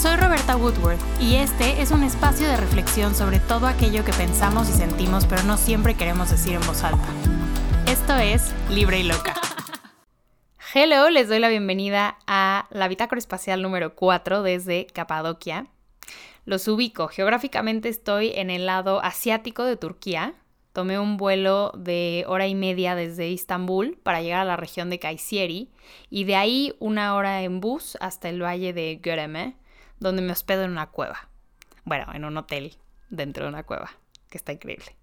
Soy Roberta Woodworth y este es un espacio de reflexión sobre todo aquello que pensamos y sentimos pero no siempre queremos decir en voz alta. Esto es Libre y Loca. Hello, les doy la bienvenida a la bitácora espacial número 4 desde Capadocia. Los ubico. Geográficamente estoy en el lado asiático de Turquía. Tomé un vuelo de hora y media desde Istambul para llegar a la región de Kayseri y de ahí una hora en bus hasta el valle de Göreme, donde me hospedo en una cueva. Bueno, en un hotel dentro de una cueva, que está increíble.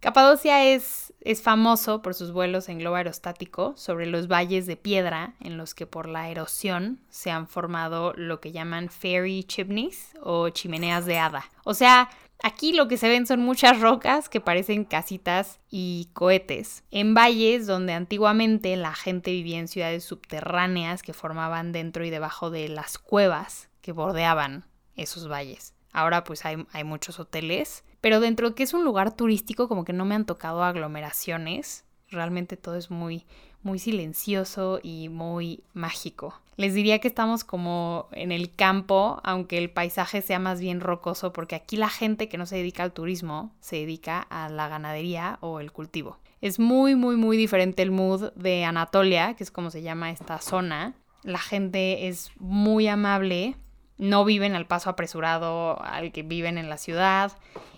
Capadocia es, es, famoso por sus vuelos en globo aerostático sobre los valles de piedra en los que por la erosión se han formado lo que llaman fairy chimneys o chimeneas de hada. O sea, aquí lo que se ven son muchas rocas que parecen casitas y cohetes, en valles donde antiguamente la gente vivía en ciudades subterráneas que formaban dentro y debajo de las cuevas que bordeaban esos valles. Ahora pues hay, hay muchos hoteles, pero dentro de que es un lugar turístico como que no me han tocado aglomeraciones. Realmente todo es muy, muy silencioso y muy mágico. Les diría que estamos como en el campo, aunque el paisaje sea más bien rocoso, porque aquí la gente que no se dedica al turismo se dedica a la ganadería o el cultivo. Es muy, muy, muy diferente el mood de Anatolia, que es como se llama esta zona. La gente es muy amable, no viven al paso apresurado al que viven en la ciudad.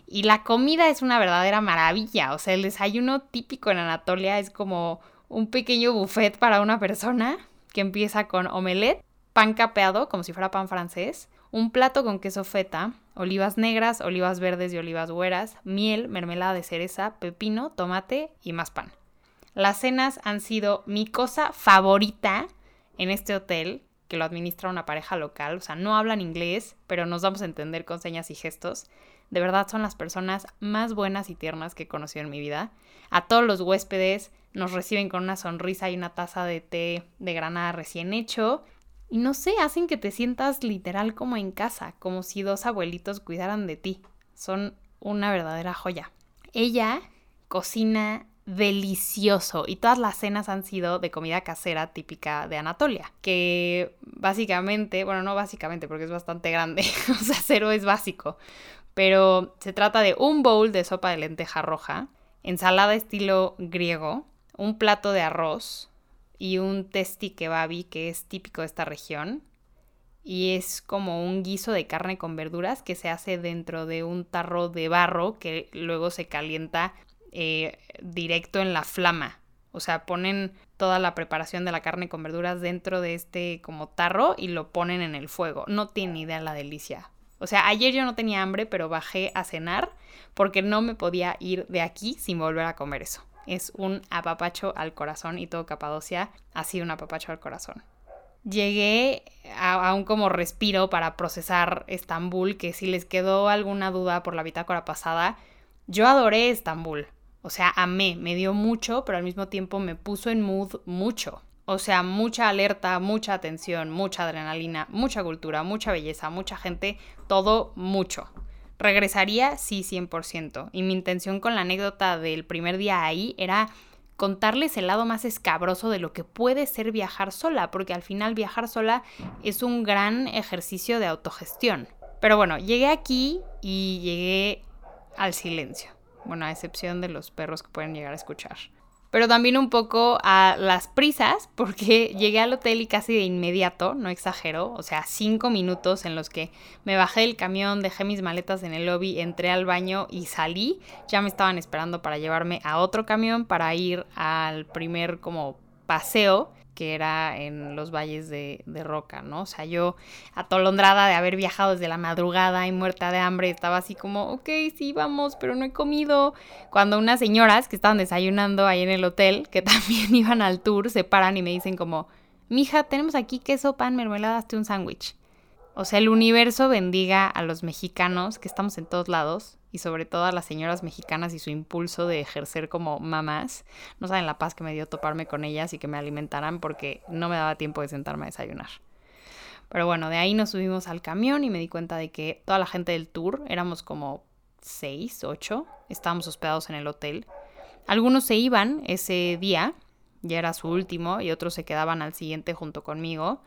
Y la comida es una verdadera maravilla. O sea, el desayuno típico en Anatolia es como un pequeño buffet para una persona que empieza con omelette, pan capeado, como si fuera pan francés, un plato con queso feta, olivas negras, olivas verdes y olivas güeras, miel, mermelada de cereza, pepino, tomate y más pan. Las cenas han sido mi cosa favorita en este hotel que lo administra una pareja local, o sea, no hablan inglés, pero nos vamos a entender con señas y gestos. De verdad son las personas más buenas y tiernas que he conocido en mi vida. A todos los huéspedes nos reciben con una sonrisa y una taza de té de granada recién hecho. Y no sé, hacen que te sientas literal como en casa, como si dos abuelitos cuidaran de ti. Son una verdadera joya. Ella cocina delicioso y todas las cenas han sido de comida casera típica de Anatolia, que básicamente, bueno, no básicamente porque es bastante grande, o sea, cero es básico, pero se trata de un bowl de sopa de lenteja roja, ensalada estilo griego, un plato de arroz y un testi kebabi que es típico de esta región. Y es como un guiso de carne con verduras que se hace dentro de un tarro de barro que luego se calienta eh, directo en la flama. O sea, ponen toda la preparación de la carne con verduras dentro de este como tarro y lo ponen en el fuego. No tiene idea la delicia. O sea, ayer yo no tenía hambre, pero bajé a cenar porque no me podía ir de aquí sin volver a comer eso. Es un apapacho al corazón y todo Capadocia ha sido un apapacho al corazón. Llegué a, a, un como respiro para procesar Estambul, que si les quedó alguna duda por la bitácora pasada, yo adoré Estambul. O sea, amé, me dio mucho, pero al mismo tiempo me puso en mood mucho. O sea, mucha alerta, mucha atención, mucha adrenalina, mucha cultura, mucha belleza, mucha gente, todo mucho. Regresaría, sí, 100%. Y mi intención con la anécdota del primer día ahí era contarles el lado más escabroso de lo que puede ser viajar sola, porque al final viajar sola es un gran ejercicio de autogestión. Pero bueno, llegué aquí y llegué al silencio. Bueno, a excepción de los perros que pueden llegar a escuchar. Pero también un poco a las prisas, porque llegué al hotel y casi de inmediato, no exagero, o sea, cinco minutos en los que me bajé del camión, dejé mis maletas en el lobby, entré al baño y salí. Ya me estaban esperando para llevarme a otro camión para ir al primer como paseo que era en los valles de, Roca, ¿no? O sea, yo atolondrada de haber viajado desde la madrugada y muerta de hambre, estaba así como, ok, sí, vamos, pero no he comido. Cuando unas señoras que estaban desayunando ahí en el hotel, que también iban al tour, se paran y me dicen como, mija, tenemos aquí queso, pan, mermelada, hazte un sándwich. O sea, el universo bendiga a los mexicanos, que estamos en todos lados, y sobre todo a las señoras mexicanas y su impulso de ejercer como mamás. No saben la paz que me dio toparme con ellas y que me alimentaran porque no me daba tiempo de sentarme a desayunar. Pero bueno, de ahí nos subimos al camión y me di cuenta de que toda la gente del tour, éramos como seis, ocho, estábamos hospedados en el hotel. Algunos se iban ese día, ya era su último, y otros se quedaban al siguiente junto conmigo,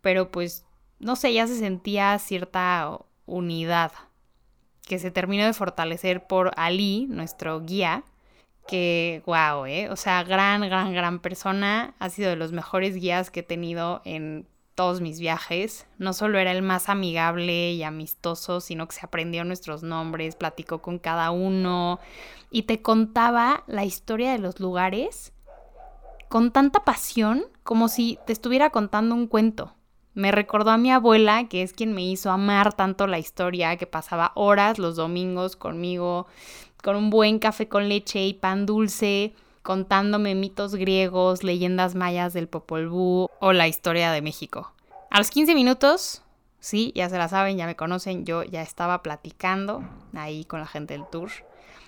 pero pues no sé, ya se sentía cierta unidad que se terminó de fortalecer por Ali, nuestro guía, que, wow, ¿eh? O sea, gran, gran, gran persona. Ha sido de los mejores guías que he tenido en todos mis viajes. No solo era el más amigable y amistoso, sino que se aprendió nuestros nombres, platicó con cada uno y te contaba la historia de los lugares con tanta pasión como si te estuviera contando un cuento. Me recordó a mi abuela, que es quien me hizo amar tanto la historia, que pasaba horas los domingos conmigo, con un buen café con leche y pan dulce, contándome mitos griegos, leyendas mayas del Popol Vuh o la historia de México. A los 15 minutos, sí, ya se la saben, ya me conocen, yo ya estaba platicando ahí con la gente del tour.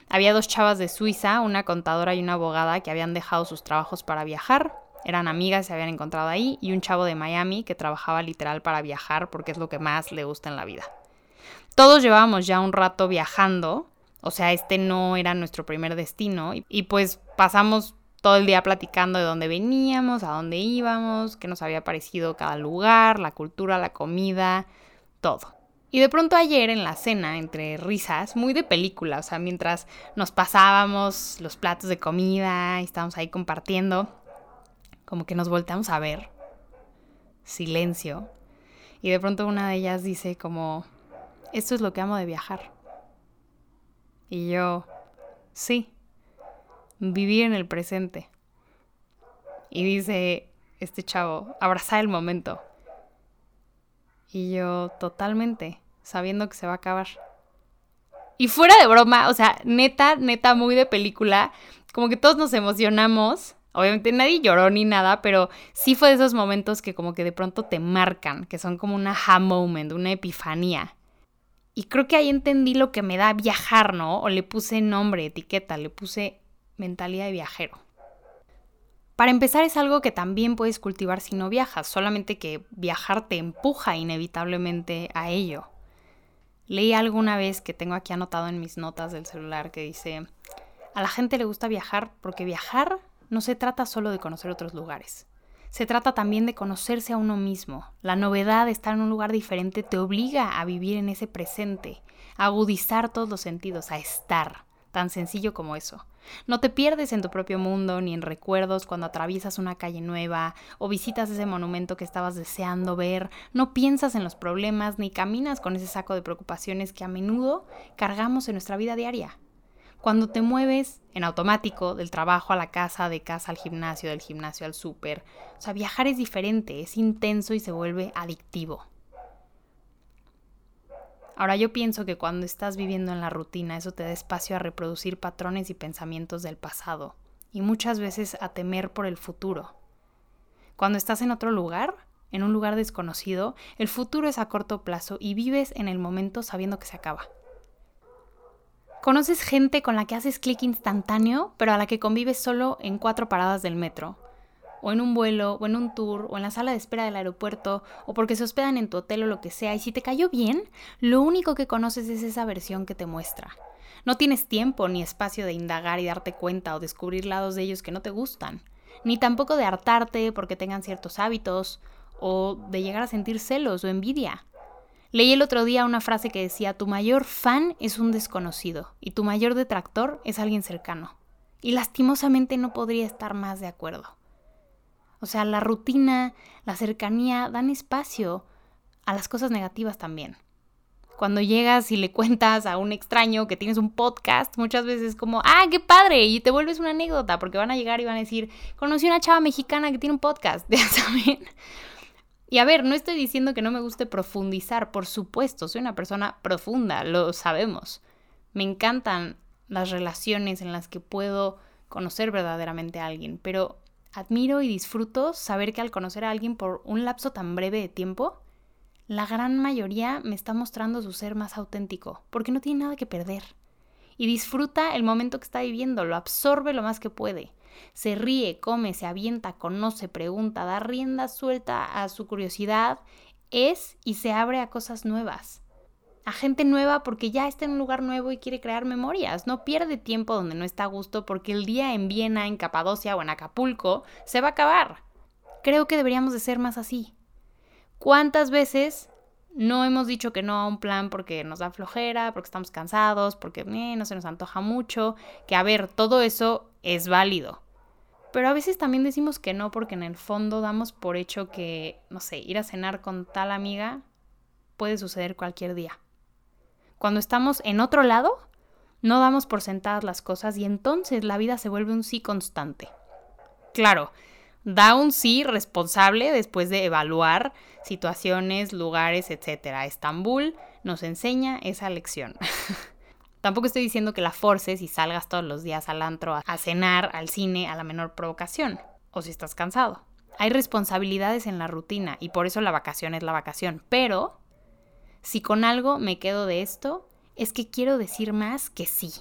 Había dos chavas de Suiza, una contadora y una abogada que habían dejado sus trabajos para viajar eran amigas, se habían encontrado ahí, y un chavo de Miami que trabajaba literal para viajar porque es lo que más le gusta en la vida. Todos llevábamos ya un rato viajando, o sea, este no era nuestro primer destino, y, pues pasamos todo el día platicando de dónde veníamos, a dónde íbamos, qué nos había parecido cada lugar, la cultura, la comida, todo. Y de pronto ayer en la cena, entre risas, muy de película, o sea, mientras nos pasábamos los platos de comida y estábamos ahí compartiendo, como que nos volteamos a ver, silencio, y de pronto una de ellas dice como, esto es lo que amo de viajar. Y yo, sí, vivir en el presente. Y dice este chavo, abrazar el momento. Y yo, totalmente, sabiendo que se va a acabar. Y fuera de broma, o sea, neta, neta, muy de película, como que todos nos emocionamos Obviamente nadie lloró ni nada, pero sí fue de esos momentos que como que de pronto te marcan, que son como una ha moment, una epifanía. Y creo que ahí entendí lo que me da viajar, ¿no? O le puse nombre, etiqueta, le puse mentalidad de viajero. Para empezar es algo que también puedes cultivar si no viajas, solamente que viajar te empuja inevitablemente a ello. Leí alguna vez que tengo aquí anotado en mis notas del celular que dice, a la gente le gusta viajar porque viajar no se trata solo de conocer otros lugares. Se trata también de conocerse a uno mismo. La novedad de estar en un lugar diferente te obliga a vivir en ese presente, a agudizar todos los sentidos, a estar. Tan sencillo como eso. No te pierdes en tu propio mundo ni en recuerdos cuando atraviesas una calle nueva o visitas ese monumento que estabas deseando ver. No piensas en los problemas ni caminas con ese saco de preocupaciones que a menudo cargamos en nuestra vida diaria. Cuando te mueves en automático del trabajo a la casa, de casa al gimnasio, del gimnasio al súper, o sea, viajar es diferente, es intenso y se vuelve adictivo. Ahora yo pienso que cuando estás viviendo en la rutina eso te da espacio a reproducir patrones y pensamientos del pasado y muchas veces a temer por el futuro. Cuando estás en otro lugar, en un lugar desconocido, el futuro es a corto plazo y vives en el momento sabiendo que se acaba. Conoces gente con la que haces clic instantáneo, pero a la que convives solo en cuatro paradas del metro, o en un vuelo, o en un tour, o en la sala de espera del aeropuerto, o porque se hospedan en tu hotel o lo que sea, y si te cayó bien, lo único que conoces es esa versión que te muestra. No tienes tiempo ni espacio de indagar y darte cuenta o descubrir lados de ellos que no te gustan, ni tampoco de hartarte porque tengan ciertos hábitos, o de llegar a sentir celos o envidia. Leí el otro día una frase que decía, tu mayor fan es un desconocido y tu mayor detractor es alguien cercano. Y lastimosamente no podría estar más de acuerdo. O sea, la rutina, la cercanía dan espacio a las cosas negativas también. Cuando llegas y le cuentas a un extraño que tienes un podcast, muchas veces como, ah, qué padre, y te vuelves una anécdota, porque van a llegar y van a decir, conocí una chava mexicana que tiene un podcast, ya saben. Y a ver, no estoy diciendo que no me guste profundizar, por supuesto, soy una persona profunda, lo sabemos. Me encantan las relaciones en las que puedo conocer verdaderamente a alguien, pero admiro y disfruto saber que al conocer a alguien por un lapso tan breve de tiempo, la gran mayoría me está mostrando su ser más auténtico, porque no tiene nada que perder. Y disfruta el momento que está viviendo, lo absorbe lo más que puede. Se ríe, come, se avienta, conoce, pregunta, da rienda suelta a su curiosidad, es y se abre a cosas nuevas. A gente nueva porque ya está en un lugar nuevo y quiere crear memorias. No pierde tiempo donde no está a gusto porque el día en Viena, en Capadocia o en Acapulco se va a acabar. Creo que deberíamos de ser más así. ¿Cuántas veces no hemos dicho que no a un plan porque nos da flojera, porque estamos cansados, porque eh, no se nos antoja mucho? Que a ver, todo eso es válido. Pero a veces también decimos que no porque en el fondo damos por hecho que, no sé, ir a cenar con tal amiga puede suceder cualquier día. Cuando estamos en otro lado, no damos por sentadas las cosas y entonces la vida se vuelve un sí constante. Claro, da un sí responsable después de evaluar situaciones, lugares, etc. Estambul nos enseña esa lección. Tampoco estoy diciendo que la forces y salgas todos los días al antro a cenar, al cine, a la menor provocación, o si estás cansado. Hay responsabilidades en la rutina y por eso la vacación es la vacación. Pero si con algo me quedo de esto, es que quiero decir más que sí.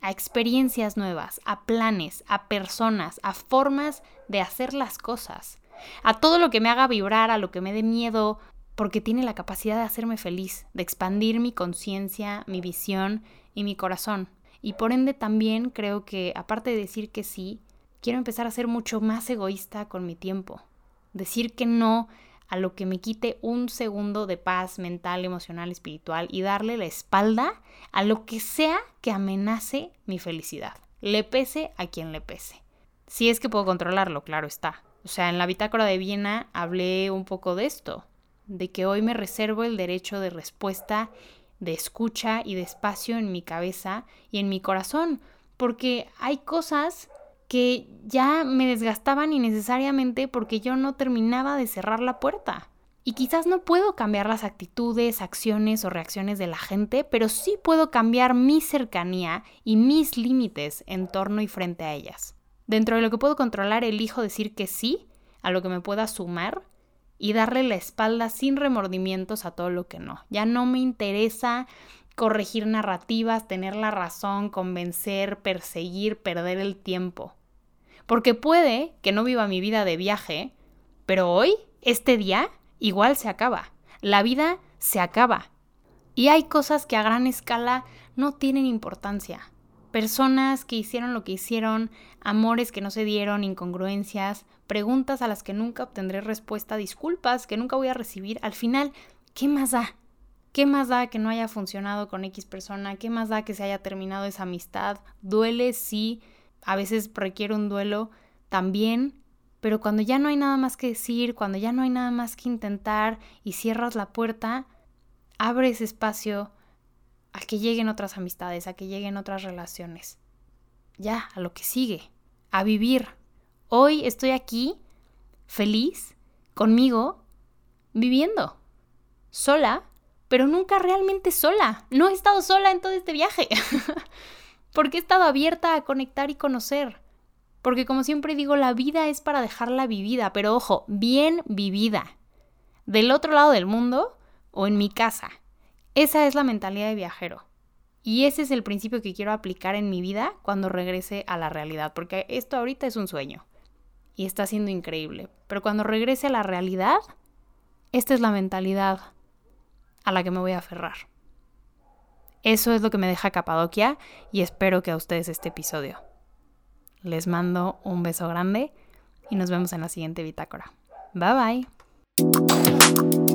A experiencias nuevas, a planes, a personas, a formas de hacer las cosas. A todo lo que me haga vibrar, a lo que me dé miedo, porque tiene la capacidad de hacerme feliz, de expandir mi conciencia, mi visión y mi corazón. Y por ende también creo que, aparte de decir que sí, quiero empezar a ser mucho más egoísta con mi tiempo. Decir que no a lo que me quite un segundo de paz mental, emocional, espiritual y darle la espalda a lo que sea que amenace mi felicidad. Le pese a quien le pese. Si es que puedo controlarlo, claro está. O sea, en la bitácora de Viena hablé un poco de esto, de que hoy me reservo el derecho de respuesta, de escucha y de espacio en mi cabeza y en mi corazón, porque hay cosas que ya me desgastaban innecesariamente porque yo no terminaba de cerrar la puerta. Y quizás no puedo cambiar las actitudes, acciones o reacciones de la gente, pero sí puedo cambiar mi cercanía y mis límites en torno y frente a ellas. Dentro de lo que puedo controlar, elijo decir que sí a lo que me pueda sumar y darle la espalda sin remordimientos a todo lo que no. Ya no me interesa corregir narrativas, tener la razón, convencer, perseguir, perder el tiempo. Porque puede que no viva mi vida de viaje, pero hoy, este día, igual se acaba. La vida se acaba. Y hay cosas que a gran escala no tienen importancia. Personas que hicieron lo que hicieron, amores que no se dieron, incongruencias, preguntas a las que nunca obtendré respuesta, disculpas que nunca voy a recibir. Al final, ¿qué más da? ¿Qué más da que no haya funcionado con X persona? ¿Qué más da que se haya terminado esa amistad? Duele, sí, a veces requiere un duelo también, pero cuando ya no hay nada más que decir, cuando ya no hay nada más que intentar y cierras la puerta, abres espacio a que lleguen otras amistades, a que lleguen otras relaciones. Ya, a lo que sigue, a vivir. Hoy estoy aquí, feliz, conmigo, viviendo, sola, pero nunca realmente sola. No he estado sola en todo este viaje. porque he estado abierta a conectar y conocer. Porque como siempre digo, la vida es para dejarla vivida, pero ojo, bien vivida. Del otro lado del mundo o en mi casa. Esa es la mentalidad de viajero. Y ese es el principio que quiero aplicar en mi vida cuando regrese a la realidad, porque esto ahorita es un sueño y está siendo increíble. Pero cuando regrese a la realidad, esta es la mentalidad a la que me voy a aferrar. Eso es lo que me deja Capadoquia y espero que a ustedes este episodio. Les mando un beso grande y nos vemos en la siguiente bitácora. Bye bye.